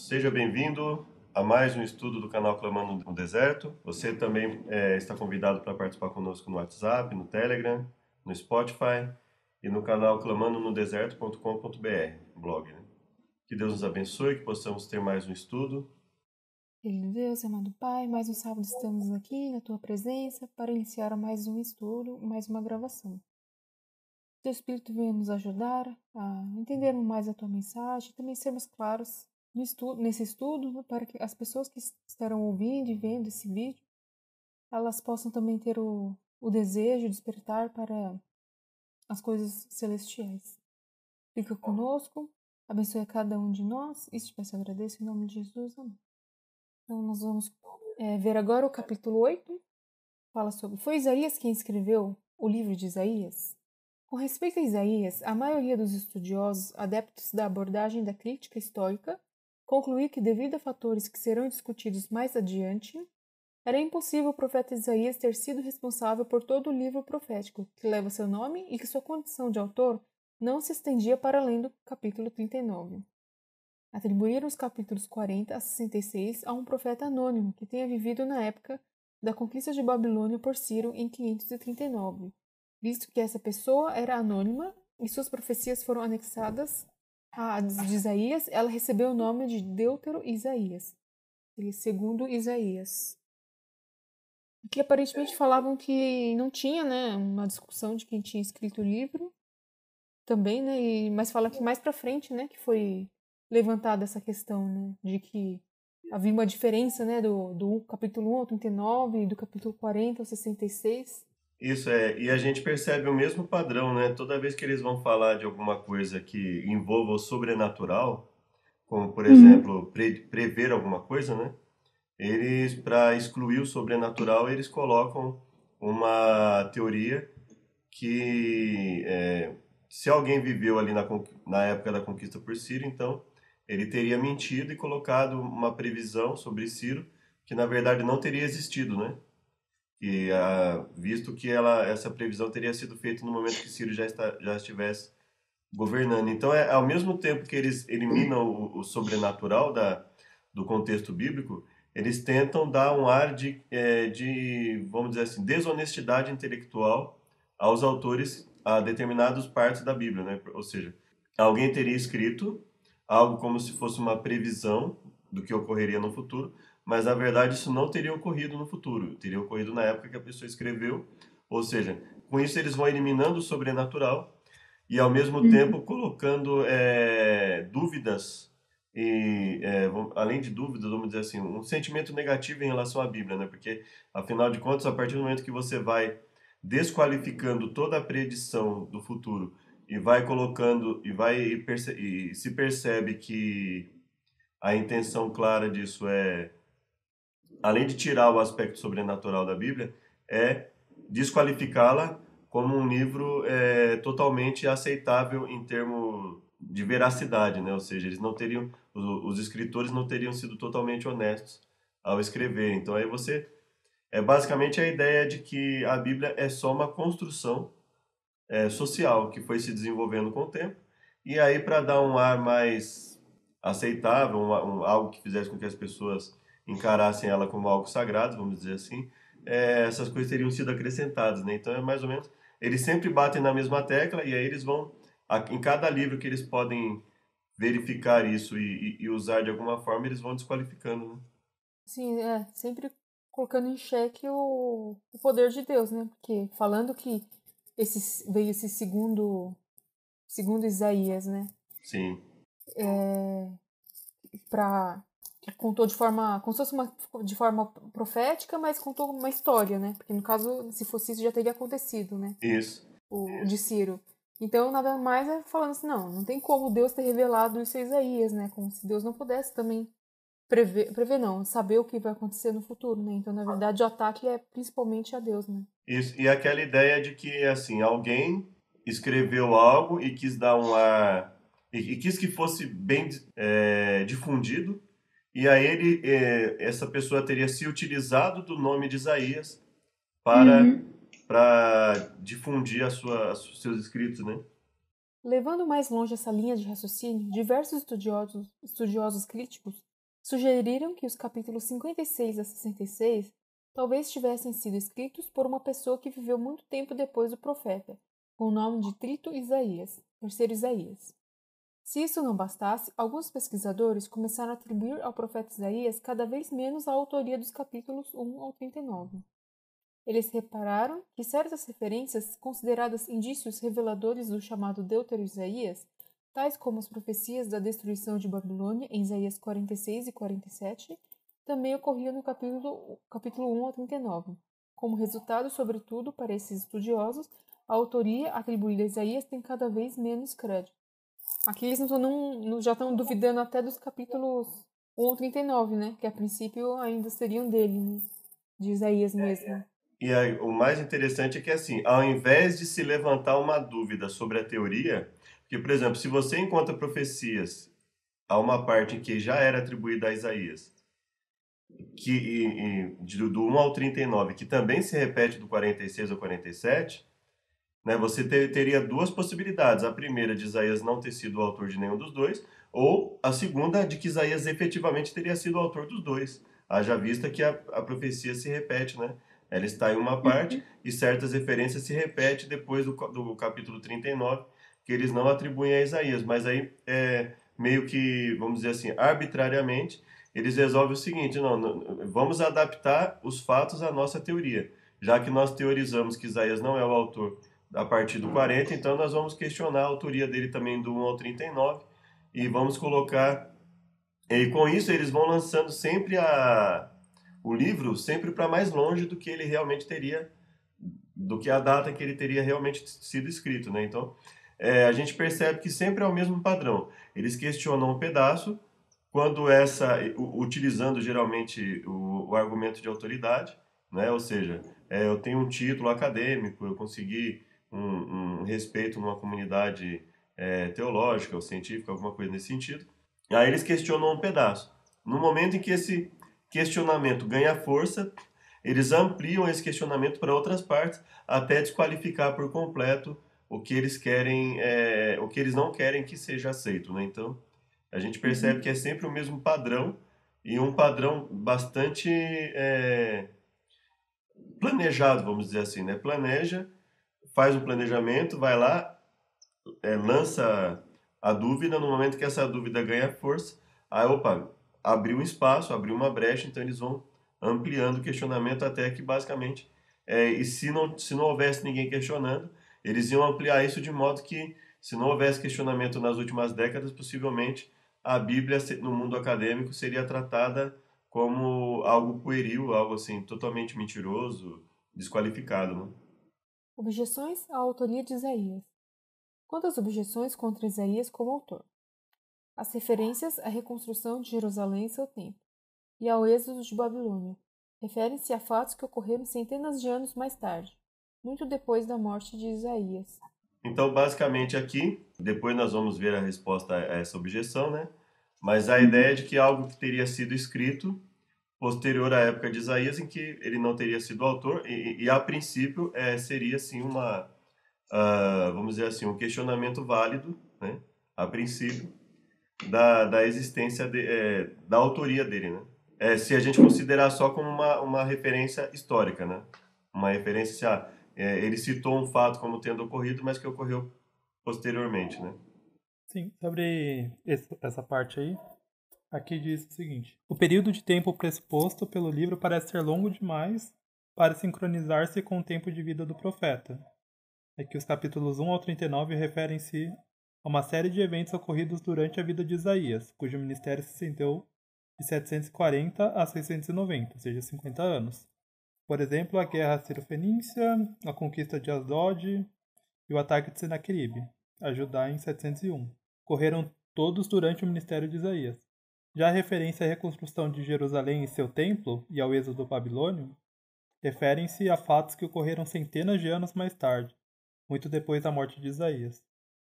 seja bem-vindo a mais um estudo do canal Clamando no Deserto. Você também é, está convidado para participar conosco no WhatsApp, no Telegram, no Spotify e no canal clamandonodeserto.com.br, blog. Né? Que Deus nos abençoe, que possamos ter mais um estudo. De Deus, amado Pai, mais um sábado estamos aqui na Tua presença para iniciar mais um estudo, mais uma gravação. Teu Espírito venha nos ajudar a entendermos mais a Tua mensagem, também sermos claros estudo, nesse estudo né, para que as pessoas que estarão ouvindo e vendo esse vídeo, elas possam também ter o, o desejo de despertar para as coisas celestiais. Fica conosco, abençoe a cada um de nós, isso te peço e agradeço em nome de Jesus, amém. Então nós vamos é, ver agora o capítulo 8, fala sobre, foi Isaías quem escreveu o livro de Isaías? Com respeito a Isaías, a maioria dos estudiosos adeptos da abordagem da crítica histórica concluí que, devido a fatores que serão discutidos mais adiante, era impossível o profeta Isaías ter sido responsável por todo o livro profético que leva seu nome e que sua condição de autor não se estendia para além do capítulo 39. Atribuíram os capítulos 40 a 66 a um profeta anônimo que tenha vivido na época da conquista de Babilônia por Ciro em 539, visto que essa pessoa era anônima e suas profecias foram anexadas a de Isaías, ela recebeu o nome de Deutero Isaías, segundo Isaías. Que aparentemente falavam que não tinha, né, uma discussão de quem tinha escrito o livro também, né, e, mas fala que mais para frente, né, que foi levantada essa questão, né, de que havia uma diferença, né, do, do capítulo 1 ao 39 e do capítulo 40 ao 66. Isso é, e a gente percebe o mesmo padrão, né? Toda vez que eles vão falar de alguma coisa que envolva o sobrenatural, como por uhum. exemplo, pre prever alguma coisa, né? Eles, para excluir o sobrenatural, eles colocam uma teoria que é, se alguém viveu ali na, na época da conquista por Ciro, então ele teria mentido e colocado uma previsão sobre Ciro que na verdade não teria existido, né? E ah, visto que ela, essa previsão teria sido feita no momento que Ciro já, está, já estivesse governando. Então, é ao mesmo tempo que eles eliminam o, o sobrenatural da, do contexto bíblico, eles tentam dar um ar de, é, de, vamos dizer assim, desonestidade intelectual aos autores a determinadas partes da Bíblia, né? Ou seja, alguém teria escrito algo como se fosse uma previsão do que ocorreria no futuro, mas na verdade isso não teria ocorrido no futuro, teria ocorrido na época que a pessoa escreveu, ou seja, com isso eles vão eliminando o sobrenatural e ao mesmo uhum. tempo colocando é, dúvidas e é, além de dúvidas, vamos dizer assim, um sentimento negativo em relação à Bíblia, né? Porque afinal de contas, a partir do momento que você vai desqualificando toda a predição do futuro e vai colocando e vai e, perce, e se percebe que a intenção clara disso é além de tirar o aspecto sobrenatural da Bíblia, é desqualificá-la como um livro é, totalmente aceitável em termos de veracidade, né? Ou seja, eles não teriam, os, os, escritores não teriam sido totalmente honestos ao escrever. Então aí você é basicamente a ideia de que a Bíblia é só uma construção é, social que foi se desenvolvendo com o tempo. E aí para dar um ar mais aceitável, um, um, algo que fizesse com que as pessoas encarassem ela como algo sagrado, vamos dizer assim, é, essas coisas teriam sido acrescentadas, né? Então é mais ou menos, eles sempre batem na mesma tecla e aí eles vão, em cada livro que eles podem verificar isso e, e, usar de alguma forma, eles vão desqualificando, né? Sim, é, sempre colocando em xeque o, o poder de Deus, né? Porque falando que esse, veio esse segundo, segundo Isaías, né? Sim. É, para contou de forma, como se fosse uma, de forma profética, mas contou uma história, né? Porque no caso, se fosse isso, já teria acontecido, né? Isso. O, o de Ciro. Então, nada mais é falando assim, não, não tem como Deus ter revelado isso a Isaías, né? Como se Deus não pudesse também prever, prever não, saber o que vai acontecer no futuro, né? Então, na verdade, o ataque é principalmente a Deus, né? Isso, e aquela ideia de que, assim, alguém escreveu algo e quis dar um ar... E, e quis que fosse bem é, difundido, e aí ele, é, essa pessoa teria se utilizado do nome de Isaías para, uhum. para difundir a sua, seus escritos, né? Levando mais longe essa linha de raciocínio, diversos estudiosos, estudiosos críticos sugeriram que os capítulos 56 a 66 talvez tivessem sido escritos por uma pessoa que viveu muito tempo depois do profeta, com o nome de Trito Isaías, terceiro Isaías. Se isso não bastasse, alguns pesquisadores começaram a atribuir ao profeta Isaías cada vez menos a autoria dos capítulos 1 ao 39. Eles repararam que certas referências, consideradas indícios reveladores do chamado Deutero Isaías, tais como as profecias da destruição de Babilônia em Isaías 46 e 47, também ocorriam no capítulo, capítulo 1 ao 39. Como resultado, sobretudo, para esses estudiosos, a autoria atribuída a Isaías tem cada vez menos crédito. Aqui eles não, não, já estão duvidando até dos capítulos 1 ao 39, né? Que a princípio ainda seriam dele, né? De Isaías mesmo. E aí, o mais interessante é que, assim, ao invés de se levantar uma dúvida sobre a teoria, porque, por exemplo, se você encontra profecias a uma parte que já era atribuída a Isaías, que e, e, do 1 ao 39, que também se repete do 46 ao 47, né, você ter, teria duas possibilidades. A primeira de Isaías não ter sido o autor de nenhum dos dois, ou a segunda de que Isaías efetivamente teria sido o autor dos dois. Haja vista que a, a profecia se repete, né? Ela está em uma parte uhum. e certas referências se repetem depois do, do capítulo 39, que eles não atribuem a Isaías. Mas aí, é, meio que, vamos dizer assim, arbitrariamente, eles resolvem o seguinte: não, não, vamos adaptar os fatos à nossa teoria. Já que nós teorizamos que Isaías não é o autor a partir do 40, então nós vamos questionar a autoria dele também do 1 ao 39 e vamos colocar. E com isso, eles vão lançando sempre a, o livro sempre para mais longe do que ele realmente teria, do que a data que ele teria realmente sido escrito, né? Então, é, a gente percebe que sempre é o mesmo padrão. Eles questionam um pedaço, quando essa, utilizando geralmente o, o argumento de autoridade, né? Ou seja, é, eu tenho um título acadêmico, eu consegui um, um respeito numa comunidade é, teológica ou científica, alguma coisa nesse sentido. Aí eles questionam um pedaço. No momento em que esse questionamento ganha força, eles ampliam esse questionamento para outras partes até desqualificar por completo o que eles querem, é, o que eles não querem que seja aceito, né? Então a gente percebe uhum. que é sempre o mesmo padrão e um padrão bastante é, planejado, vamos dizer assim, né? Planeja, faz o planejamento, vai lá, é, lança a dúvida no momento que essa dúvida ganha força, aí opa, abriu um espaço, abriu uma brecha, então eles vão ampliando o questionamento até que basicamente, é, e se não, se não houvesse ninguém questionando, eles iam ampliar isso de modo que, se não houvesse questionamento nas últimas décadas, possivelmente a Bíblia no mundo acadêmico seria tratada como algo pueril, algo assim, totalmente mentiroso, desqualificado. Né? Objeções à autoria de Isaías. Quantas objeções contra Isaías como autor? as referências à reconstrução de Jerusalém em seu tempo e ao êxodo de Babilônia referem-se a fatos que ocorreram centenas de anos mais tarde, muito depois da morte de Isaías. Então, basicamente aqui, depois nós vamos ver a resposta a essa objeção, né? Mas a ideia é de que algo que teria sido escrito posterior à época de Isaías, em que ele não teria sido autor, e, e a princípio é, seria assim uma, uh, vamos dizer assim, um questionamento válido, né? A princípio, da, da existência, de, é, da autoria dele, né? É, se a gente considerar só como uma, uma referência histórica, né? Uma referência, ah, é, ele citou um fato como tendo ocorrido, mas que ocorreu posteriormente, né? Sim, sobre essa parte aí, aqui diz o seguinte: O período de tempo pressuposto pelo livro parece ser longo demais para sincronizar-se com o tempo de vida do profeta. É que os capítulos 1 ao 39 referem-se a uma série de eventos ocorridos durante a vida de Isaías, cujo ministério se estendeu de 740 a 690, ou seja, 50 anos. Por exemplo, a guerra sírio-fenícia, a conquista de Asdod e o ataque de Senaqueribe, a Judá em 701. Correram todos durante o ministério de Isaías. Já a referência à reconstrução de Jerusalém e seu templo e ao êxodo babilônio referem-se a fatos que ocorreram centenas de anos mais tarde, muito depois da morte de Isaías.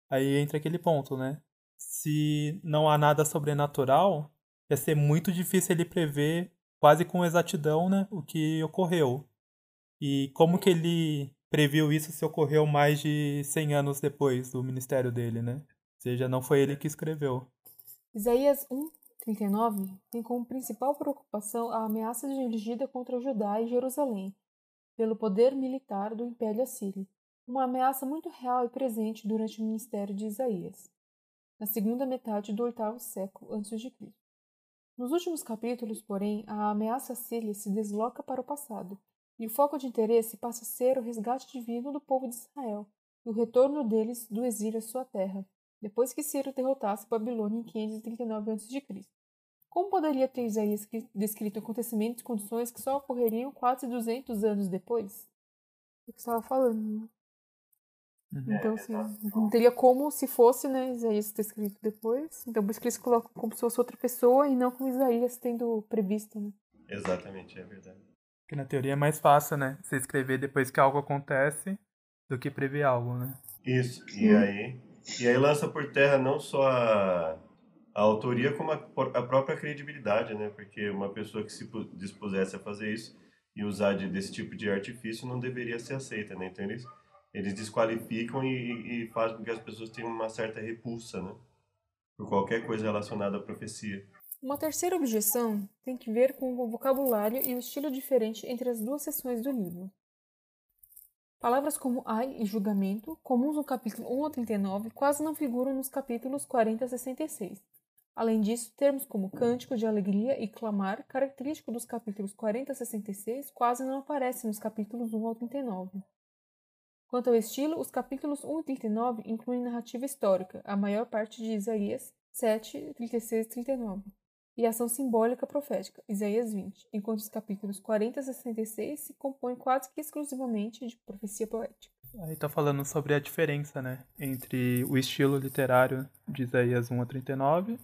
Aí entra aquele ponto, né? Se não há nada sobrenatural, ia ser muito difícil ele prever quase com exatidão, né, o que ocorreu. E como que ele previu isso se ocorreu mais de 100 anos depois do ministério dele, né? Ou seja, não foi ele que escreveu. Isaías 1, 39 tem como principal preocupação a ameaça dirigida contra Judá e Jerusalém pelo poder militar do Império Assírio, uma ameaça muito real e presente durante o ministério de Isaías, na segunda metade do oitavo século a.C. Nos últimos capítulos, porém, a ameaça assíria se desloca para o passado, e o foco de interesse passa a ser o resgate divino do povo de Israel e o retorno deles do exílio à sua terra, depois que Ciro derrotasse Babilônia em 539 a.C. Como poderia ter Isaías descrito acontecimentos e condições que só ocorreriam quase 200 anos depois? É o que estava falando. Né? Uhum. Então, assim, não teria como se fosse, né, Isaías ter escrito depois. Então, por isso que eles colocam como se fosse outra pessoa e não como Isaías tendo previsto, né? Exatamente, é verdade. Porque na teoria é mais fácil, né? Você escrever depois que algo acontece do que prever algo, né? Isso, e aí, e aí lança por terra não só a, a autoria, como a, a própria credibilidade, né? Porque uma pessoa que se dispusesse a fazer isso e usar de, desse tipo de artifício não deveria ser aceita, né? Então eles eles desqualificam e, e fazem com que as pessoas tenham uma certa repulsa, né? Por qualquer coisa relacionada à profecia. Uma terceira objeção tem que ver com o vocabulário e o estilo diferente entre as duas seções do livro. Palavras como ai e julgamento, comuns no capítulo 1 a 39, quase não figuram nos capítulos 40 a 66. Além disso, termos como cântico de alegria e clamar, característico dos capítulos 40 a 66, quase não aparecem nos capítulos 1 ao 39. Quanto ao estilo, os capítulos 1 e 39 incluem narrativa histórica, a maior parte de Isaías 7, 36 e 39, e ação simbólica profética, Isaías 20, enquanto os capítulos 40 a 66 se compõem quase que exclusivamente de profecia poética. Aí está falando sobre a diferença, né, entre o estilo literário de Isaías 1 a 39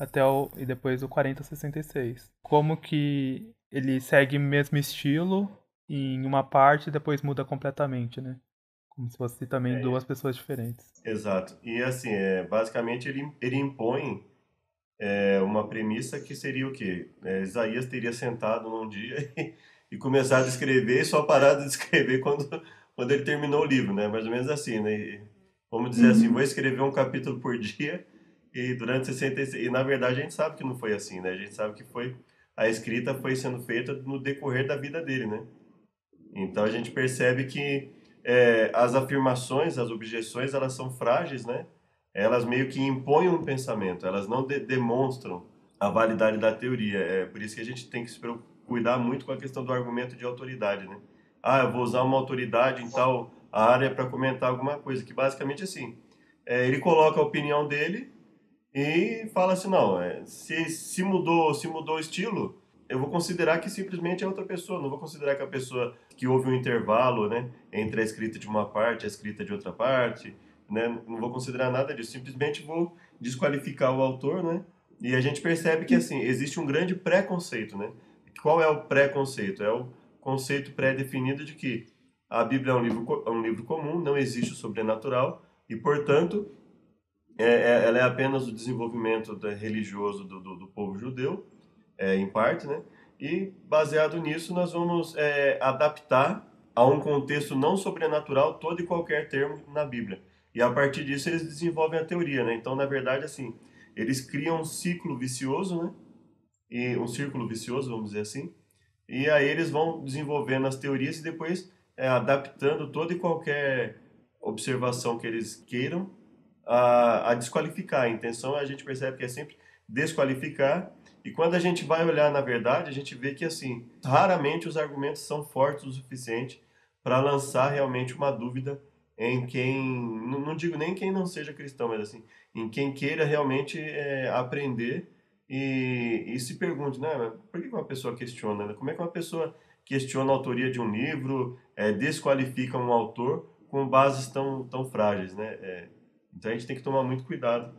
até o, e depois o 40 a 66. Como que ele segue o mesmo estilo em uma parte e depois muda completamente, né? Como se fosse também é, duas pessoas diferentes. Exato. E assim, é, basicamente ele, ele impõe é, uma premissa que seria o quê? É, Isaías teria sentado num dia e, e, começado a escrever e só parado de escrever quando, quando ele terminou o livro, né? Mais ou menos assim, né? E, vamos dizer assim, uhum. assim, vou escrever um capítulo por dia e durante 66... E na verdade a gente sabe que não foi assim, né? A gente sabe que foi... A escrita foi sendo feita no decorrer da vida dele, né? Então a gente percebe que é, as afirmações, as objeções, elas são frágeis, né? Elas meio que impõem um pensamento, elas não de demonstram a validade da teoria. É por isso que a gente tem que se cuidar muito com a questão do argumento de autoridade, né? Ah, eu vou usar uma autoridade em tal área para comentar alguma coisa, que basicamente assim, é, ele coloca a opinião dele e fala assim, não, é, se, se mudou, se mudou o estilo, eu vou considerar que simplesmente é outra pessoa, não vou considerar que a pessoa que houve um intervalo, né, entre a escrita de uma parte e a escrita de outra parte, né, não vou considerar nada disso, simplesmente vou desqualificar o autor, né, e a gente percebe que, assim, existe um grande preconceito, né, qual é o preconceito? É o conceito pré-definido de que a Bíblia é um livro, é um livro comum, não existe o sobrenatural, e, portanto, é, é, ela é apenas o desenvolvimento religioso do, do, do povo judeu, é, em parte, né? E baseado nisso, nós vamos é, adaptar a um contexto não sobrenatural todo e qualquer termo na Bíblia. E a partir disso eles desenvolvem a teoria, né? Então, na verdade, assim, eles criam um ciclo vicioso, né? E um círculo vicioso, vamos dizer assim. E aí eles vão desenvolvendo as teorias e depois é, adaptando toda e qualquer observação que eles queiram a, a desqualificar. A intenção a gente percebe que é sempre desqualificar e quando a gente vai olhar na verdade, a gente vê que assim, raramente os argumentos são fortes o suficiente para lançar realmente uma dúvida em quem, não digo nem quem não seja cristão, mas assim, em quem queira realmente é, aprender e, e, se pergunte, né, por que uma pessoa questiona? Né? Como é que uma pessoa questiona a autoria de um livro, é, desqualifica um autor com bases tão, tão frágeis, né? É, então a gente tem que tomar muito cuidado.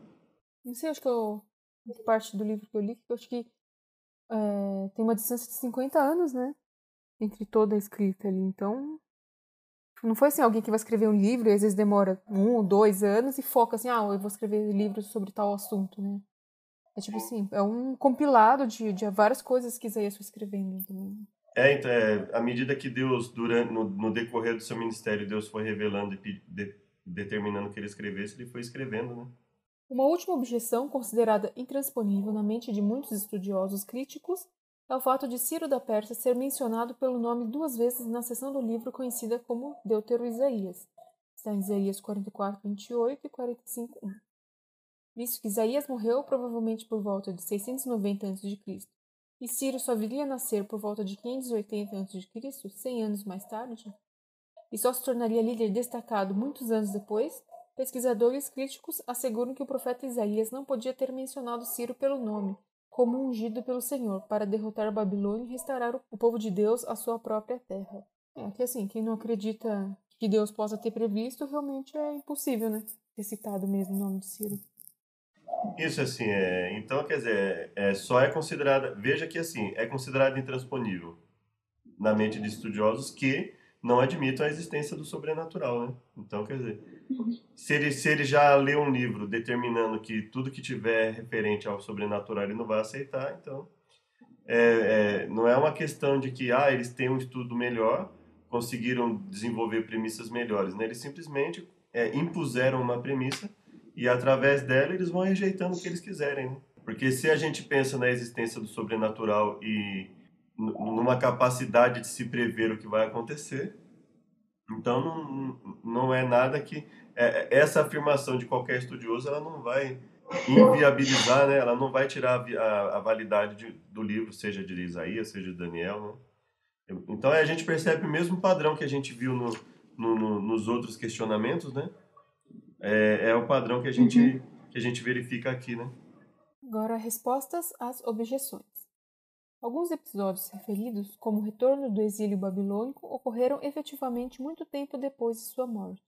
Não sei, acho que eu parte do livro que eu li, que eu acho que é, tem uma distância de 50 anos, né? Entre toda a escrita ali. Então, não foi assim alguém que vai escrever um livro e às vezes demora um ou dois anos e foca assim, ah, eu vou escrever livros sobre tal assunto, né? É tipo assim, é um compilado de, de várias coisas que Isaías foi escrevendo também. É, então, é, à medida que Deus, durante, no, no, decorrer do seu ministério, Deus foi revelando e de, determinando que ele escrevesse, ele foi escrevendo, né? Uma última objeção, considerada intransponível na mente de muitos estudiosos críticos, é o fato de Ciro da Pérsia ser mencionado pelo nome duas vezes na seção do livro conhecida como Deutero-Isaías. Está em Isaías 44, 28 e 45, 1. Visto que Isaías morreu provavelmente por volta de 690 a.C. e Ciro só viria a nascer por volta de 580 a.C., 100 anos mais tarde, e só se tornaria líder destacado muitos anos depois, pesquisadores críticos asseguram que o profeta Isaías não podia ter mencionado Ciro pelo nome, como ungido pelo Senhor, para derrotar Babilônia e restaurar o povo de Deus à sua própria terra. É que assim, quem não acredita que Deus possa ter previsto, realmente é impossível, né? Ter citado mesmo o nome de Ciro. Isso, assim, é, então, quer dizer, é, só é considerada, veja que, assim, é considerado intransponível na mente de estudiosos que não admitam a existência do sobrenatural, né? Então, quer dizer, se ele, se ele já leu um livro determinando que tudo que tiver referente ao sobrenatural ele não vai aceitar, então, é, é, não é uma questão de que, ah, eles têm um estudo melhor, conseguiram desenvolver premissas melhores, né? Eles simplesmente é, impuseram uma premissa e através dela eles vão rejeitando o que eles quiserem. Né? Porque se a gente pensa na existência do sobrenatural e numa capacidade de se prever o que vai acontecer, então não, não é nada que é, essa afirmação de qualquer estudioso ela não vai inviabilizar, né? Ela não vai tirar a, a, a validade de, do livro, seja de Isaías, seja de Daniel. Né? Então a gente percebe o mesmo padrão que a gente viu no, no, no, nos outros questionamentos, né? é, é o padrão que a gente uhum. que a gente verifica aqui, né? Agora respostas às objeções. Alguns episódios referidos, como o retorno do exílio babilônico, ocorreram efetivamente muito tempo depois de sua morte.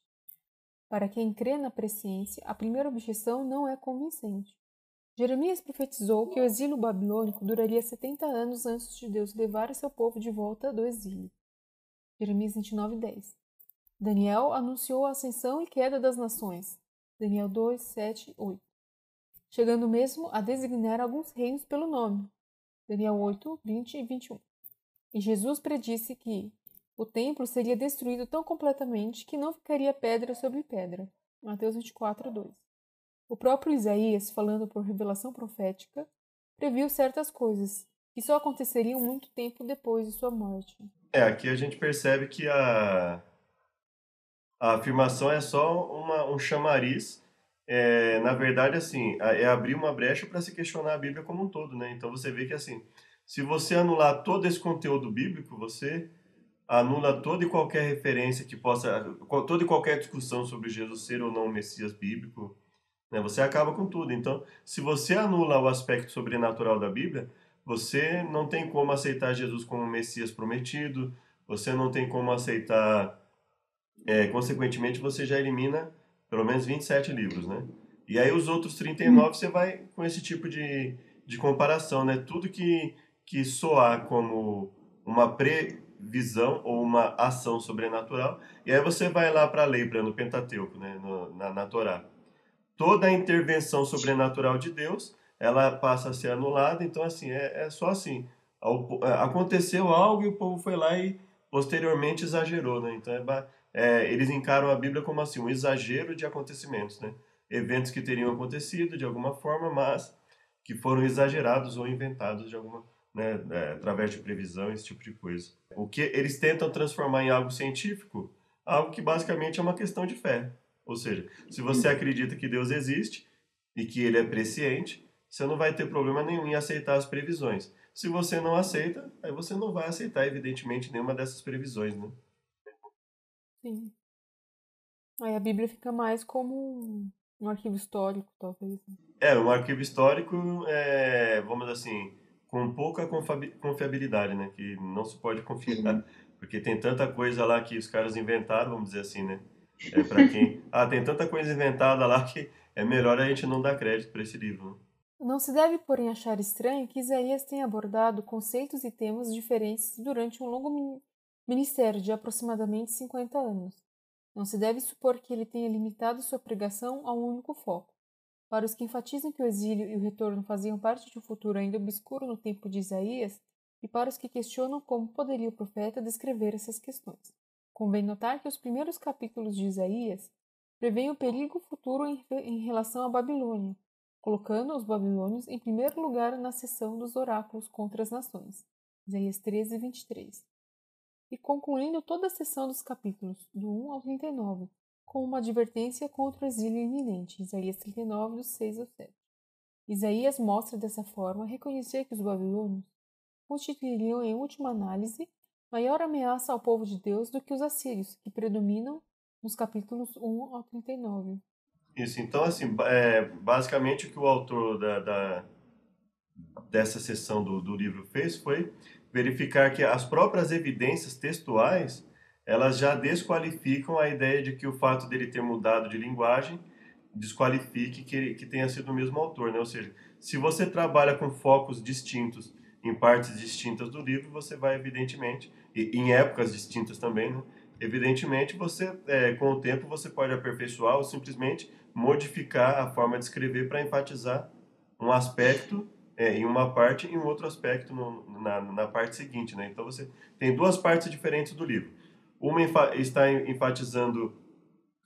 Para quem crê na presciência, a primeira objeção não é convincente. Jeremias profetizou que o exílio babilônico duraria 70 anos antes de Deus levar seu povo de volta do exílio. Jeremias 29, 10. Daniel anunciou a ascensão e queda das nações. Daniel 2, 7, 8. Chegando mesmo a designar alguns reinos pelo nome. Daniel 8, 20 e 21. E Jesus predisse que o templo seria destruído tão completamente que não ficaria pedra sobre pedra. Mateus 24, 2. O próprio Isaías, falando por revelação profética, previu certas coisas que só aconteceriam muito tempo depois de sua morte. É, aqui a gente percebe que a, a afirmação é só uma, um chamariz. É, na verdade, assim, é abrir uma brecha para se questionar a Bíblia como um todo, né? Então você vê que, assim, se você anular todo esse conteúdo bíblico, você anula toda e qualquer referência que possa, toda e qualquer discussão sobre Jesus ser ou não o Messias bíblico, né? Você acaba com tudo. Então, se você anula o aspecto sobrenatural da Bíblia, você não tem como aceitar Jesus como o Messias prometido, você não tem como aceitar é, consequentemente você já elimina pelo menos 27 livros, né? E aí os outros 39 você vai com esse tipo de, de comparação, né? Tudo que, que soar como uma previsão ou uma ação sobrenatural, e aí você vai lá para a lei, no Pentateuco, né? No, na, na Torá. Toda a intervenção sobrenatural de Deus, ela passa a ser anulada, então assim, é, é só assim. Aconteceu algo e o povo foi lá e posteriormente exagerou, né? Então é é, eles encaram a Bíblia como assim um exagero de acontecimentos, né? Eventos que teriam acontecido de alguma forma, mas que foram exagerados ou inventados de alguma, né, é, através de previsão, esse tipo de coisa. O que eles tentam transformar em algo científico, algo que basicamente é uma questão de fé. Ou seja, se você acredita que Deus existe e que ele é presciente, você não vai ter problema nenhum em aceitar as previsões. Se você não aceita, aí você não vai aceitar, evidentemente, nenhuma dessas previsões, né? Sim. Aí a Bíblia fica mais como um arquivo histórico, talvez. Né? É, um arquivo histórico, é, vamos assim, com pouca confiabilidade, né? Que não se pode confiar, uhum. porque tem tanta coisa lá que os caras inventaram, vamos dizer assim, né? É para quem, ah, tem tanta coisa inventada lá que é melhor a gente não dar crédito para esse livro. Né? Não se deve, porém, achar estranho que Isaías tenha abordado conceitos e temas diferentes durante um longo ministério de aproximadamente 50 anos. Não se deve supor que ele tenha limitado sua pregação a um único foco. Para os que enfatizam que o exílio e o retorno faziam parte de um futuro ainda obscuro no tempo de Isaías, e para os que questionam como poderia o profeta descrever essas questões. Convém notar que os primeiros capítulos de Isaías prevêem o perigo futuro em, relação à Babilônia, colocando os babilônios em primeiro lugar na seção dos oráculos contra as nações. Isaías 13, 23. E concluindo toda a seção dos capítulos, do 1 ao 39, com uma advertência contra o exílio iminente, Isaías 39, do 6 ao 7. Isaías mostra dessa forma reconhecer que os babilônios constituiriam, em última análise, maior ameaça ao povo de Deus do que os assírios, que predominam nos capítulos 1 ao 39. Isso, então, assim, é, basicamente o que o autor da, da dessa sessão do, do livro fez foi verificar que as próprias evidências textuais elas já desqualificam a ideia de que o fato dele ter mudado de linguagem desqualifique que, ele, que tenha sido o mesmo autor, né? Ou seja, se você trabalha com focos distintos em partes distintas do livro, você vai evidentemente e em épocas distintas também, né? Evidentemente, você é, com o tempo você pode aperfeiçoar ou simplesmente modificar a forma de escrever para enfatizar um aspecto é, em uma parte e um outro aspecto no, na, na parte seguinte, né? Então você tem duas partes diferentes do livro. Uma está enfatizando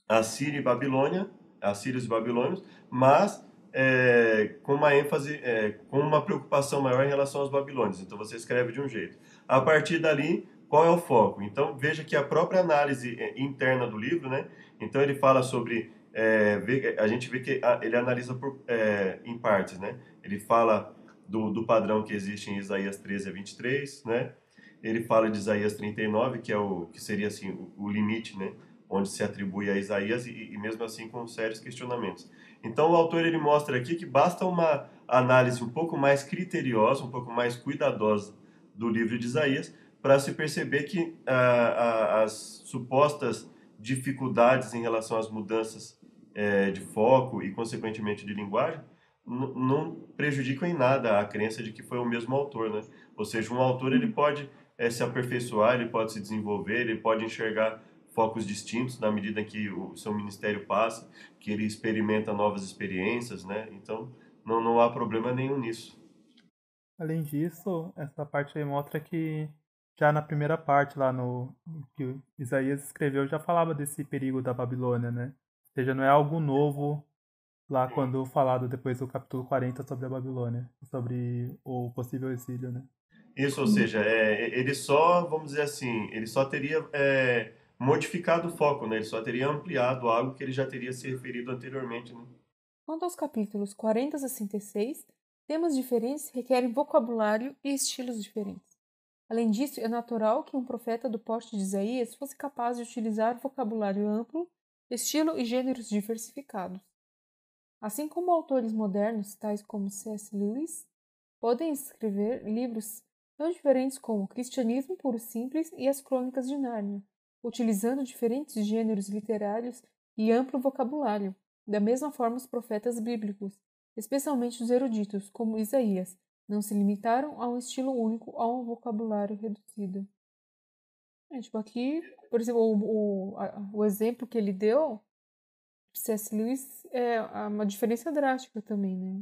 a Síria e Babilônia, Assírios e Babilônios, mas é, com uma ênfase, é, com uma preocupação maior em relação aos babilônios. Então você escreve de um jeito. A partir dali, qual é o foco? Então veja que a própria análise é, interna do livro, né? Então ele fala sobre é, a gente vê que ele analisa por, é, em partes, né? Ele fala do, do padrão que existe em Isaías 13 a 23, né? Ele fala de Isaías 39, que é o que seria assim o, o limite, né? Onde se atribui a Isaías e, e, mesmo assim com sérios questionamentos. Então o autor ele mostra aqui que basta uma análise um pouco mais criteriosa, um pouco mais cuidadosa do livro de Isaías para se perceber que ah, as supostas dificuldades em relação às mudanças é, de foco e consequentemente de linguagem não prejudicam em nada a crença de que foi o mesmo autor, né? Ou seja, um autor ele pode é, se aperfeiçoar, ele pode se desenvolver, ele pode enxergar focos distintos na medida que o seu ministério passa, que ele experimenta novas experiências, né? Então, não, não há problema nenhum nisso. Além disso, essa parte aí mostra que já na primeira parte lá no que Isaías escreveu já falava desse perigo da Babilônia, né? Ou seja, não é algo novo lá quando falado depois do capítulo 40 sobre a Babilônia, sobre o possível exílio, né? Isso, ou seja, é, ele só, vamos dizer assim, ele só teria é, modificado o foco, né? Ele só teria ampliado algo que ele já teria se referido anteriormente, né? Quanto aos capítulos 40 a 66, temas diferentes requerem vocabulário e estilos diferentes. Além disso, é natural que um profeta do porte de Isaías fosse capaz de utilizar vocabulário amplo, estilo e gêneros diversificados. Assim como autores modernos, tais como C.S. Lewis, podem escrever livros tão diferentes como Cristianismo Puro Simples e as Crônicas de Nárnia, utilizando diferentes gêneros literários e amplo vocabulário, da mesma forma os profetas bíblicos, especialmente os eruditos, como Isaías, não se limitaram a um estilo único a um vocabulário reduzido. É, tipo, aqui, por exemplo, o, o, a, o exemplo que ele deu, C.S. Lewis, é uma diferença drástica também, né?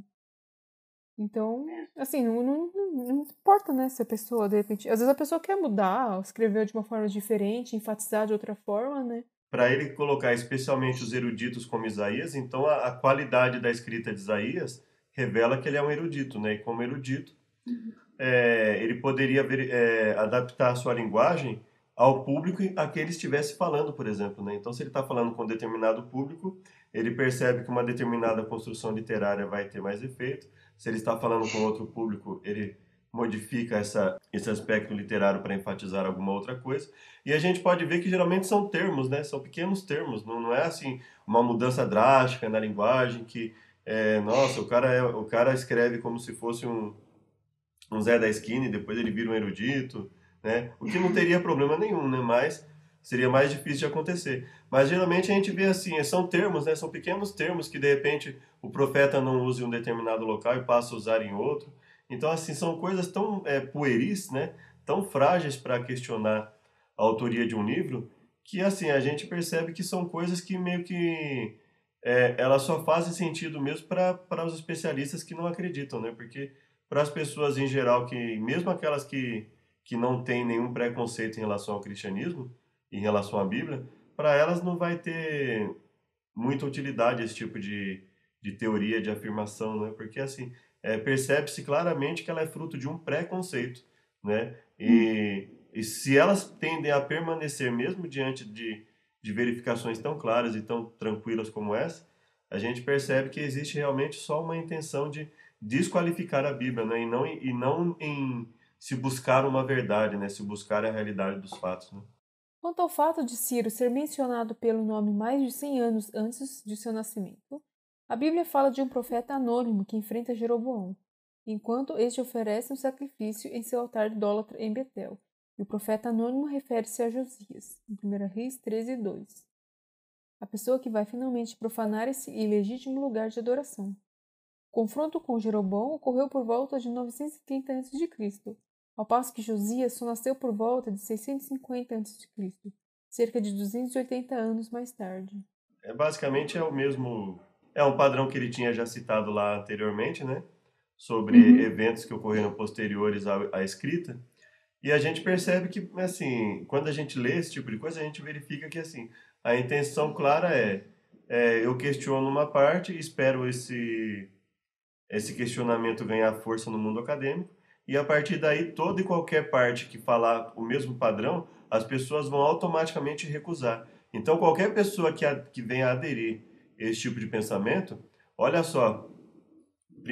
Então, assim, não, não, não, importa, né, se a pessoa, de repente... Às vezes a pessoa quer mudar, escrever de uma forma diferente, enfatizar de outra forma, né? Para ele colocar especialmente os eruditos como Isaías, então a, a qualidade da escrita de Isaías revela que ele é um erudito, né? E como erudito, uhum. é, ele poderia ver, é, adaptar a sua linguagem ao público a que ele estivesse falando, por exemplo, né? Então, se ele está falando com um determinado público, ele percebe que uma determinada construção literária vai ter mais efeito. Se ele está falando com outro público, ele modifica essa, esse aspecto literário para enfatizar alguma outra coisa. E a gente pode ver que geralmente são termos, né? São pequenos termos, não, não é assim uma mudança drástica na linguagem que é, nossa, o cara, é, o cara escreve como se fosse um, um Zé da esquina e depois ele vira um erudito, né? O que não teria problema nenhum, né? Mas seria mais difícil de acontecer. Mas geralmente a gente vê assim, são termos, né? São pequenos termos que de repente o profeta não usa em um determinado local e passa a usar em outro. Então assim são coisas tão é, pueris, né? Tão frágeis para questionar a autoria de um livro que assim a gente percebe que são coisas que meio que é, só fazem sentido mesmo para os especialistas que não acreditam, né? Porque para as pessoas em geral, que mesmo aquelas que, que não têm nenhum preconceito em relação ao cristianismo, em relação à Bíblia, para elas não vai ter muita utilidade esse tipo de, de teoria, de afirmação, né? Porque, assim, é, percebe-se claramente que ela é fruto de um preconceito, né? E, e se elas tendem a permanecer mesmo diante de, de verificações tão claras e tão tranquilas como essa, a gente percebe que existe realmente só uma intenção de desqualificar a Bíblia, né? E não, e não em se buscar uma verdade, né? Se buscar a realidade dos fatos, né? Quanto ao fato de Ciro ser mencionado pelo nome mais de 100 anos antes de seu nascimento, a Bíblia fala de um profeta anônimo que enfrenta Jeroboão, enquanto este oferece um sacrifício em seu altar idólatra em Betel. E o profeta anônimo refere-se a Josias, em 1 Reis 13, 2. A pessoa que vai finalmente profanar esse ilegítimo lugar de adoração. O confronto com Jeroboão ocorreu por volta de 930 a.C., ao passo que Josias só nasceu por volta de 650 a.C., cerca de 280 anos mais tarde. É basicamente é o mesmo, é um padrão que ele tinha já citado lá anteriormente, né? Sobre uhum. eventos que ocorreram posteriores à, à escrita. E a gente percebe que, assim, quando a gente lê esse tipo de coisa, a gente verifica que, assim, a intenção clara é, é eu questiono uma parte, espero esse, esse questionamento ganhar força no mundo acadêmico, e a partir daí toda e qualquer parte que falar o mesmo padrão, as pessoas vão automaticamente recusar. Então qualquer pessoa que, a, que venha aderir esse tipo de pensamento, olha só,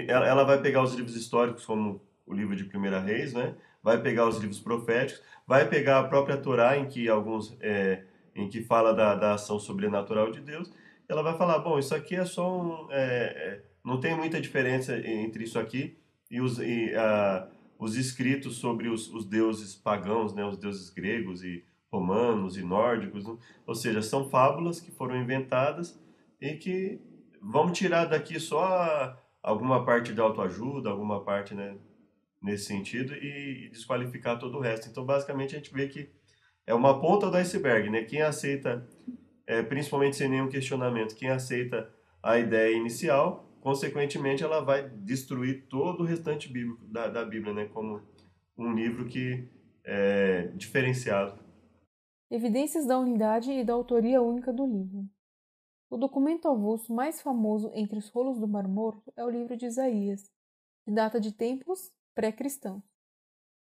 ela, ela vai pegar os livros históricos como o livro de Primeira Reis, né? Vai pegar os livros proféticos, vai pegar a própria Torá em que alguns é, em que fala da, da ação sobrenatural de Deus, ela vai falar, bom, isso aqui é só um, é, é, não tem muita diferença entre isso aqui e os e, a, os escritos sobre os, os deuses pagãos, né, os deuses gregos e romanos e nórdicos, né? ou seja, são fábulas que foram inventadas e que vamos tirar daqui só alguma parte de autoajuda, alguma parte né, nesse sentido e, e desqualificar todo o resto. Então, basicamente, a gente vê que é uma ponta do iceberg, né? Quem aceita, é, principalmente sem nenhum questionamento, quem aceita a ideia inicial consequentemente ela vai destruir todo o restante bíblico da, da Bíblia, né, como um livro que é diferenciado. Evidências da unidade e da autoria única do livro. O documento avulso mais famoso entre os rolos do Mar Morto é o livro de Isaías, que data de tempos pré-cristãos.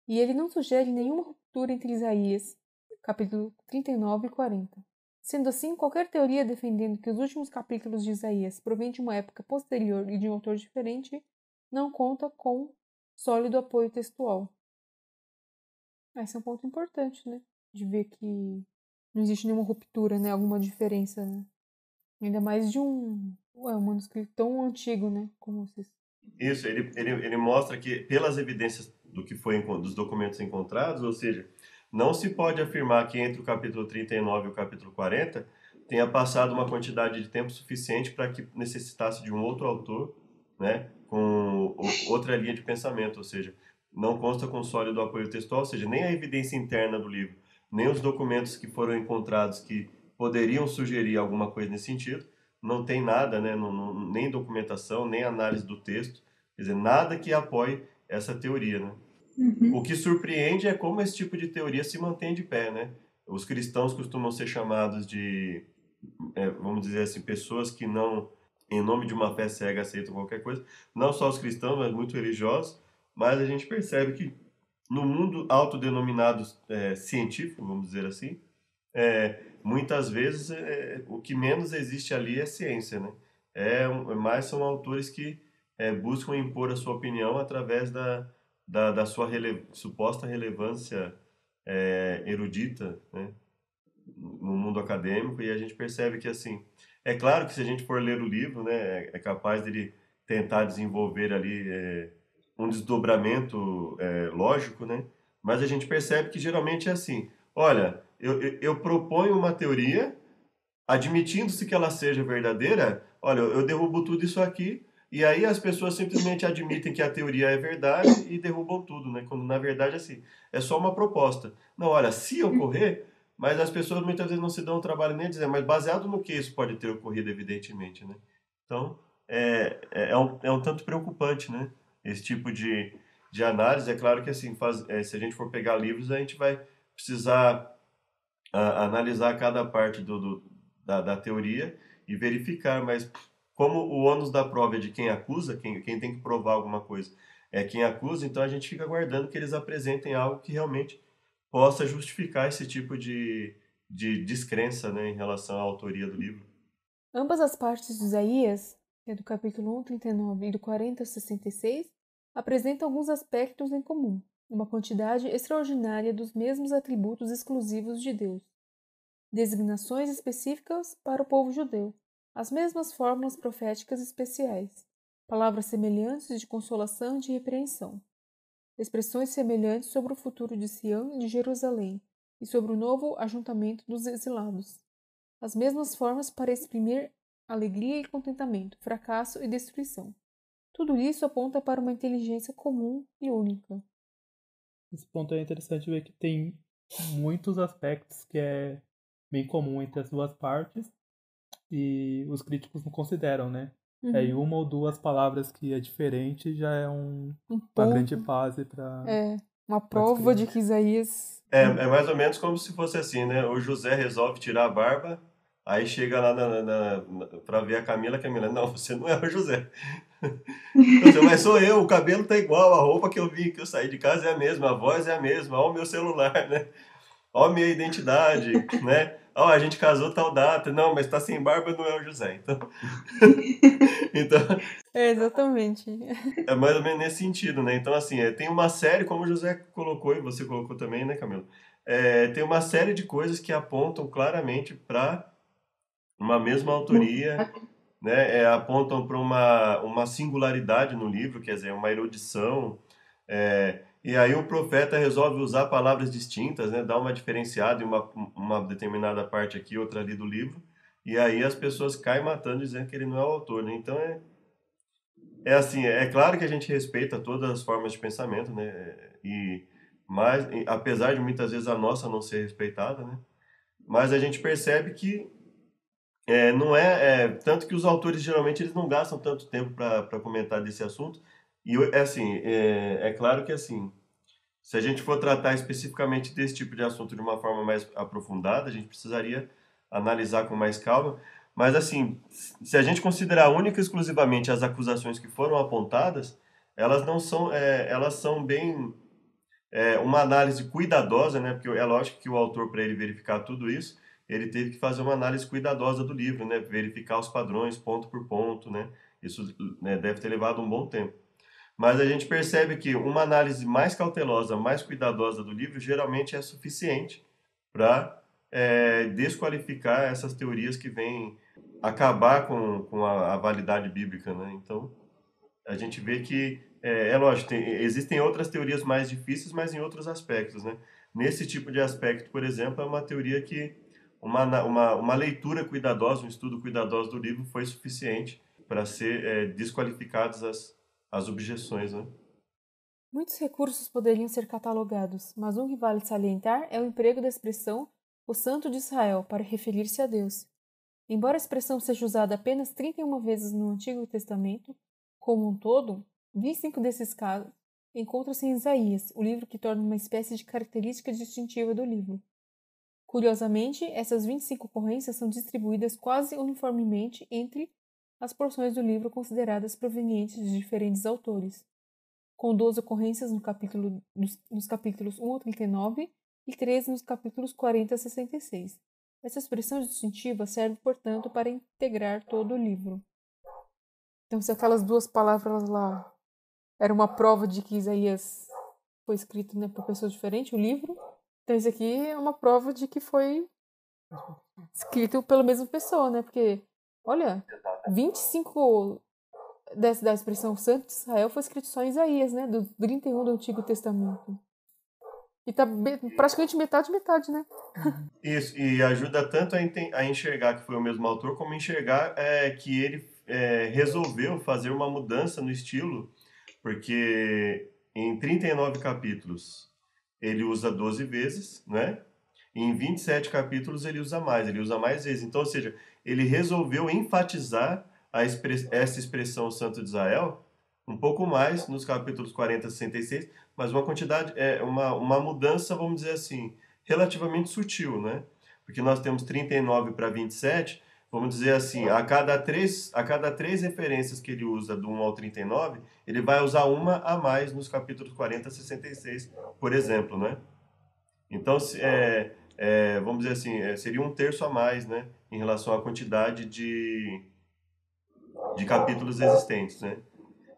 E ele não sugere nenhuma ruptura entre Isaías, capítulo 39 e 40. Sendo assim, qualquer teoria defendendo que os últimos capítulos de Isaías provêm de uma época posterior e de um autor diferente não conta com sólido apoio textual. Esse é um ponto importante, né? De ver que não existe nenhuma ruptura, né? Alguma diferença, né? Ainda mais de um, ué, um manuscrito tão antigo, né? Como vocês. Isso, ele, ele, ele mostra que, pelas evidências do que foi dos documentos encontrados, ou seja, não se pode afirmar que entre o capítulo 39 e o capítulo 40 tenha passado uma quantidade de tempo suficiente para que necessitasse de um outro autor, né, com outra linha de pensamento, ou seja, não consta com sólido apoio textual, ou seja, nem a evidência interna do livro, nem os documentos que foram encontrados que poderiam sugerir alguma coisa nesse sentido, não tem nada, né, não, não, nem documentação, nem análise do texto, quer dizer, nada que apoie essa teoria, né. Uhum. O que surpreende é como esse tipo de teoria se mantém de pé, né? Os cristãos costumam ser chamados de, é, vamos dizer assim, pessoas que não, em nome de uma fé cega, aceitam qualquer coisa. Não só os cristãos, mas muito religiosos. Mas a gente percebe que no mundo autodenominado é, científico, vamos dizer assim, é, muitas vezes é, o que menos existe ali é ciência, né? É, mais são autores que é, buscam impor a sua opinião através da, da, da sua rele, suposta relevância é, erudita né, no mundo acadêmico e a gente percebe que assim é claro que se a gente for ler o livro né é, é capaz dele tentar desenvolver ali é, um desdobramento é, lógico né mas a gente percebe que geralmente é assim olha eu, eu, eu proponho uma teoria admitindo-se que ela seja verdadeira olha eu derrubo tudo isso aqui e aí as pessoas simplesmente admitem que a teoria é verdade e derrubam tudo, né? Quando na verdade assim, é só uma proposta. Não, olha, se ocorrer, mas as pessoas muitas vezes não se dão o trabalho nem a dizer, mas baseado no que isso pode ter ocorrido, evidentemente, né? Então, é, é, é, um, é um tanto preocupante, né? Esse tipo de, de análise. É claro que, assim, faz, é, se a gente for pegar livros, a gente vai precisar a, analisar cada parte do, do da, da teoria e verificar, mas como o ônus da prova é de quem acusa, quem, quem tem que provar alguma coisa é quem acusa, então a gente fica aguardando que eles apresentem algo que realmente possa justificar esse tipo de, de descrença né, em relação à autoria do livro. Ambas as partes de Isaías, que é do capítulo 1, 39 e do 40 ao 66, apresentam alguns aspectos em comum, uma quantidade extraordinária dos mesmos atributos exclusivos de Deus, designações específicas para o povo judeu, as mesmas fórmulas proféticas especiais, palavras semelhantes de consolação e de repreensão, expressões semelhantes sobre o futuro de Sião e de Jerusalém e sobre o novo ajuntamento dos exilados, as mesmas formas para exprimir alegria e contentamento, fracasso e destruição. Tudo isso aponta para uma inteligência comum e única. Esse ponto é interessante ver que tem muitos aspectos que é bem comum entre as duas partes e os críticos não consideram, né? Uhum. É, e uma ou duas palavras que é diferente já é um, um uma grande base para. É, uma prova de que Isaías. É, é mais ou menos como se fosse assim, né? O José resolve tirar a barba, aí chega lá na, na, na pra ver a Camila, a Camila, não, você não é o José. mas sou eu, o cabelo tá igual, a roupa que eu vi, que eu saí de casa é a mesma, a voz é a mesma, olha o meu celular, né? Olha a minha identidade, né? Ó, oh, a gente casou tal data. Não, mas tá sem barba, não é o José. Então. então. É, exatamente. É mais ou menos nesse sentido, né? Então, assim, é, tem uma série, como o José colocou e você colocou também, né, Camilo? É, tem uma série de coisas que apontam claramente para uma mesma autoria, né? É, apontam para uma, uma singularidade no livro, quer dizer, uma erudição. É, e aí o profeta resolve usar palavras distintas, né? Dar uma diferenciada em uma, uma determinada parte aqui, outra ali do livro. E aí as pessoas caem matando dizendo que ele não é o autor, né? Então é é assim, é claro que a gente respeita todas as formas de pensamento, né? E mas apesar de muitas vezes a nossa não ser respeitada, né? Mas a gente percebe que é, não é, é, tanto que os autores geralmente eles não gastam tanto tempo para comentar desse assunto e é assim, é, é claro que assim, se a gente for tratar especificamente desse tipo de assunto de uma forma mais aprofundada, a gente precisaria analisar com mais calma. Mas assim, se a gente considerar única e exclusivamente as acusações que foram apontadas, elas não são, é, elas são bem é, uma análise cuidadosa, né? Porque é lógico que o autor para ele verificar tudo isso, ele teve que fazer uma análise cuidadosa do livro, né? Verificar os padrões ponto por ponto, né? Isso né, deve ter levado um bom tempo. Mas a gente percebe que uma análise mais cautelosa, mais cuidadosa do livro, geralmente é suficiente para é, desqualificar essas teorias que vêm acabar com, com a, a, validade bíblica. Né? Então, a gente vê que, é, é lógico, tem, existem outras teorias mais difíceis, mas em outros aspectos. Né? Nesse tipo de aspecto, por exemplo, é uma teoria que uma, uma, uma leitura cuidadosa, um estudo cuidadoso do livro foi suficiente para ser é, desqualificadas as, as objeções, né? Muitos recursos poderiam ser catalogados, mas um que vale salientar é o emprego da expressão o Santo de Israel para referir-se a Deus. Embora a expressão seja usada apenas 31 vezes no Antigo Testamento, como um todo, 25 desses casos encontram-se em Isaías, o livro que torna uma espécie de característica distintiva do livro. Curiosamente, essas 25 ocorrências são distribuídas quase uniformemente entre as porções do livro consideradas provenientes de diferentes autores, com 12 ocorrências no capítulo, nos, nos capítulos 1 a 39 e 13 nos capítulos 40 a 66. Essa expressão distintiva serve, portanto, para integrar todo o livro. Então, se aquelas duas palavras lá eram uma prova de que Isaías foi escrito né, por pessoas diferentes, o livro, então isso aqui é uma prova de que foi escrito pela mesma pessoa, né? Porque, olha, 25 dessa, da expressão Santo de Israel foi escrito só em Isaías, né? Do 31 do Antigo Testamento. E tá praticamente metade, metade, né? Isso, e ajuda tanto a, enxergar que foi o mesmo autor, como enxergar é, que ele é, resolveu fazer uma mudança no estilo, porque em 39 capítulos ele usa 12 vezes, né? Em 27 capítulos ele usa mais, ele usa mais vezes. Então, ou seja, ele resolveu enfatizar express, essa expressão Santo de Israel um pouco mais nos capítulos 40 a 66, mas uma quantidade, é uma, uma mudança, vamos dizer assim, relativamente sutil, né? Porque nós temos 39 para 27, vamos dizer assim, a cada três, a cada três referências que ele usa do 1 ao 39, ele vai usar uma a mais nos capítulos 40 a 66, por exemplo, né? Então, é, é, vamos dizer assim, é, seria um terço a mais, né, em relação à quantidade de, de capítulos existentes, né?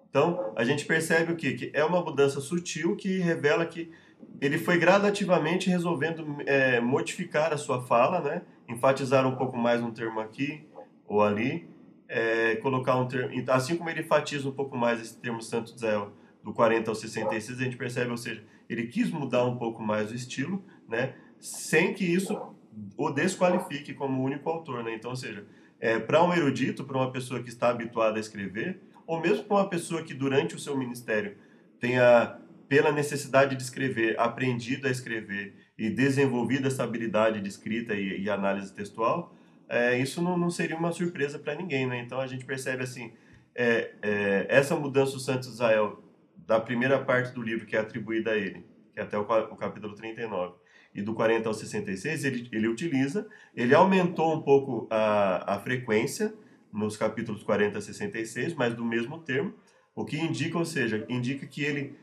Então, a gente percebe o quê? Que é uma mudança sutil que revela que ele foi gradativamente resolvendo é, modificar a sua fala, né? enfatizar um pouco mais um termo aqui ou ali, é, colocar um termo, assim como ele enfatiza um pouco mais esse termo Santo Israel do 40 ao 66, a gente percebe, ou seja, ele quis mudar um pouco mais o estilo, né? Sem que isso o desqualifique como único autor. Né? Então, ou seja, é, para um erudito, para uma pessoa que está habituada a escrever, ou mesmo para uma pessoa que durante o seu ministério tenha pela necessidade de escrever, aprendido a escrever e desenvolvido essa habilidade de escrita e, e análise textual, é, isso não, não, seria uma surpresa para ninguém, né? Então a gente percebe assim, é, é, essa mudança do Santo Israel da primeira parte do livro que é atribuída a ele, que é até o, o capítulo 39, e do 40 ao 66, ele, ele utiliza, ele aumentou um pouco a, a frequência nos capítulos 40 a 66, mas do mesmo termo, o que indica, ou seja, indica que ele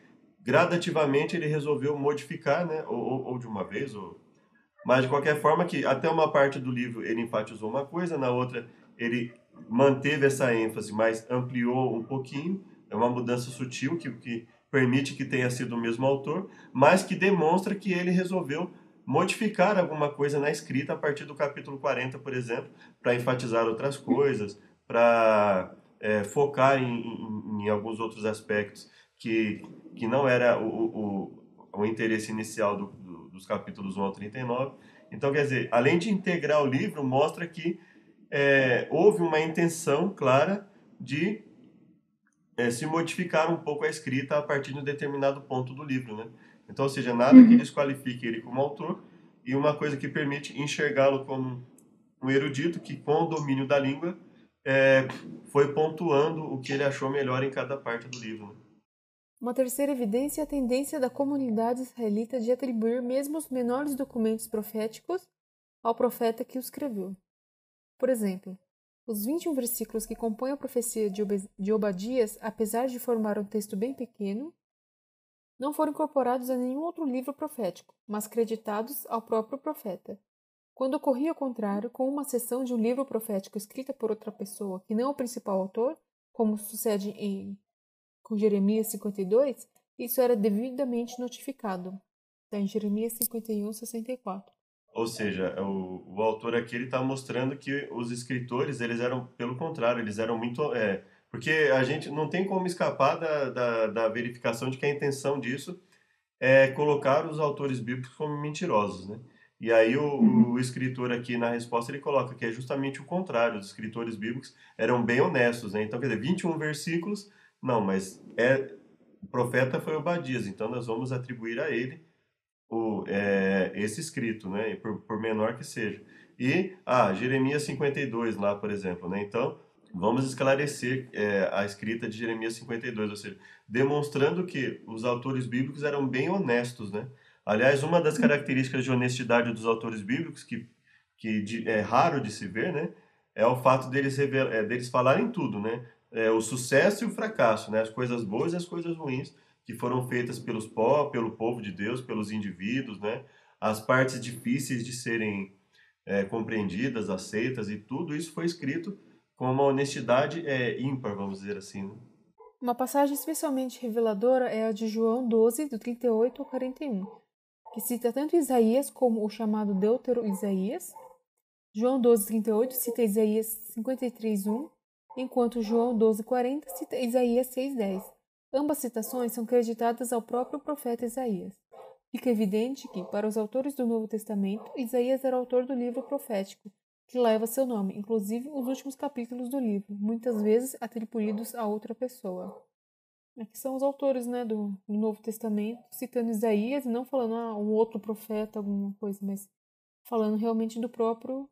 gradativamente ele resolveu modificar, né, ou, ou, de uma vez, ou... mas de qualquer forma que até uma parte do livro ele enfatizou uma coisa, na outra ele manteve essa ênfase, mas ampliou um pouquinho, é uma mudança sutil que, que permite que tenha sido o mesmo autor, mas que demonstra que ele resolveu modificar alguma coisa na escrita a partir do capítulo 40, por exemplo, para enfatizar outras coisas, para é, focar em, em, em alguns outros aspectos que, que não era o, o, o interesse inicial do, do, dos capítulos 1 ao 39. Então, quer dizer, além de integrar o livro, mostra que é, houve uma intenção clara de é, se modificar um pouco a escrita a partir de um determinado ponto do livro, né? Então, ou seja, nada uhum. que desqualifique ele como autor e uma coisa que permite enxergá-lo como um erudito que, com o domínio da língua, é, foi pontuando o que ele achou melhor em cada parte do livro. Uma terceira evidência é a tendência da comunidade israelita de atribuir mesmo os menores documentos proféticos ao profeta que os escreveu. Por exemplo, os 21 versículos que compõem a profecia de Obadias, apesar de formar um texto bem pequeno, não foram incorporados a nenhum outro livro profético, mas creditados ao próprio profeta. Quando ocorria o contrário, com uma seção de um livro profético escrita por outra pessoa que não o principal autor, como sucede em com Jeremias 52, isso era devidamente notificado. Está em Jeremias 51, 64. Ou seja, o, o autor aqui está mostrando que os escritores eles eram pelo contrário, eles eram muito é, porque a gente não tem como escapar da, da, da, verificação de que a intenção disso é colocar os autores bíblicos como mentirosos, né? E aí o, uhum. o, escritor aqui na resposta ele coloca que é justamente o contrário, os escritores bíblicos eram bem honestos, né? Então, quer dizer, 21 versículos não, mas é, o profeta foi Obadias, então nós vamos atribuir a ele o, é, esse escrito, né, por, por, menor que seja. E, ah, Jeremias 52 lá, por exemplo, né, então vamos esclarecer é, a escrita de Jeremias 52, ou seja, demonstrando que os autores bíblicos eram bem honestos, né. Aliás, uma das características de honestidade dos autores bíblicos, que, que de, é raro de se ver, né, é o fato deles, revelar, é, deles falarem tudo, né? é, o sucesso e o fracasso, né? as coisas boas e as coisas ruins que foram feitas pelos po pelo povo de Deus, pelos indivíduos, né? as partes difíceis de serem é, compreendidas, aceitas, e tudo isso foi escrito com uma honestidade é, ímpar, vamos dizer assim. Né? Uma passagem especialmente reveladora é a de João 12, do 38 ao 41, que cita tanto Isaías como o chamado Deutero Isaías. João 12, 38 cita Isaías 53, 1 enquanto João 12,40 cita Isaías 6,10. Ambas citações são creditadas ao próprio profeta Isaías. Fica evidente que, para os autores do Novo Testamento, Isaías era autor do livro profético, que leva seu nome, inclusive os últimos capítulos do livro, muitas vezes atribuídos a outra pessoa. Aqui são os autores né, do, do Novo Testamento, citando Isaías não falando ah, um outro profeta, alguma coisa, mas falando realmente do próprio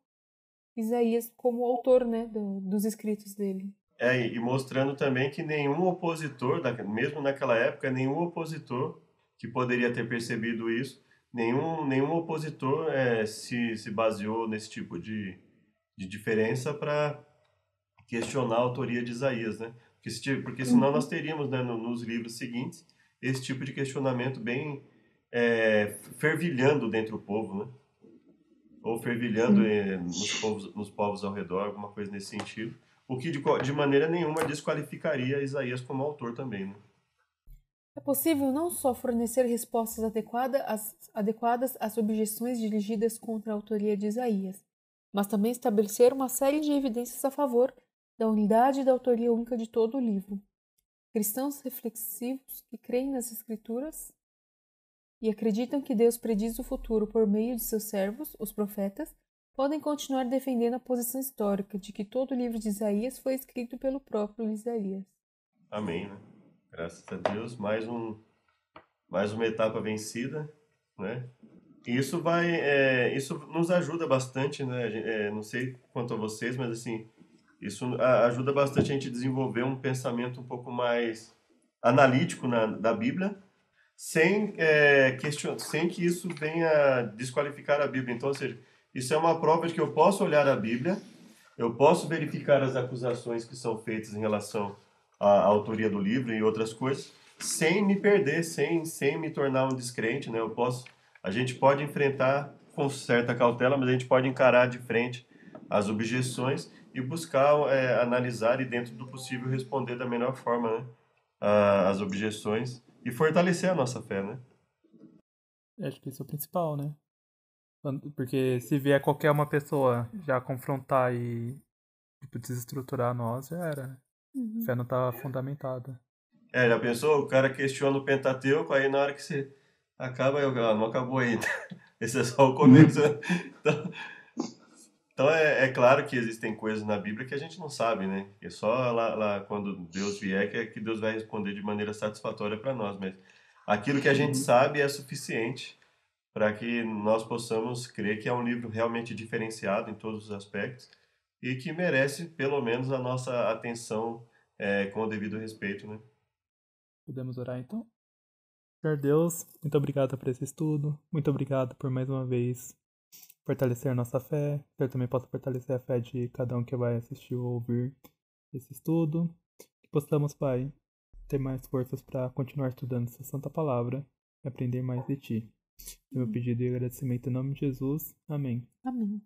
Isaías como autor né, do, dos escritos dele. É, e mostrando também que nenhum opositor, mesmo naquela época, nenhum opositor que poderia ter percebido isso, nenhum, nenhum opositor é, se, se baseou nesse tipo de, de diferença para questionar a autoria de Isaías, né? Porque, se, porque senão nós teríamos, né, nos livros seguintes, esse tipo de questionamento bem é, fervilhando dentro do povo, né? Ou fervilhando eh, nos, povos, nos povos ao redor, alguma coisa nesse sentido. O que de, de maneira nenhuma desqualificaria Isaías como autor também, né? É possível não só fornecer respostas às, adequadas às objeções dirigidas contra a autoria de Isaías, mas também estabelecer uma série de evidências a favor da unidade e da autoria única de todo o livro. Cristãos reflexivos que creem nas Escrituras e acreditam que Deus prediz o futuro por meio de seus servos, os profetas, podem continuar defendendo a posição histórica de que todo o livro de Isaías foi escrito pelo próprio Isaías. Amém. Né? Graças a Deus, mais um, mais uma etapa vencida, né? Isso vai, é, isso nos ajuda bastante, né? É, não sei quanto a vocês, mas assim, isso ajuda bastante a gente desenvolver um pensamento um pouco mais analítico na, da Bíblia, sem, é, question, sem que isso venha desqualificar a Bíblia. Então, ou seja, isso é uma prova de que eu posso olhar a Bíblia, eu posso verificar as acusações que são feitas em relação a, autoria do livro e outras coisas, sem me perder, sem, sem me tornar um descrente, né? Eu posso, a gente pode enfrentar com certa cautela, mas a gente pode encarar de frente as objeções e buscar é, analisar e dentro do possível responder da melhor forma, né? as objeções e fortalecer a nossa fé, né? Acho que isso é o principal, né? Porque se vier qualquer uma pessoa já confrontar e tipo, desestruturar nós, já era. Né? Uhum. A fé não tá fundamentada. É, já pensou? O cara questiona o Pentateuco, aí na hora que você acaba, eu, ah, não acabou ainda. Esse é só o começo. então, então é, é, claro que existem coisas na Bíblia que a gente não sabe, né? É só lá, lá quando Deus vier que, é que Deus vai responder de maneira satisfatória para nós. Mas aquilo que a gente uhum. sabe é suficiente para que nós possamos crer que é um livro realmente diferenciado em todos os aspectos e que merece pelo menos a nossa atenção é, com o devido respeito, né? Podemos orar então? Senhor Deus, muito obrigado por esse estudo, muito obrigado por mais uma vez fortalecer nossa fé, que Senhor também possa fortalecer a fé de cada um que vai assistir ou ouvir esse estudo, que possamos, Pai, ter mais forças para continuar estudando essa santa palavra e aprender mais de Ti. Meu pedido e agradecimento em nome de Jesus. Amém. Amém.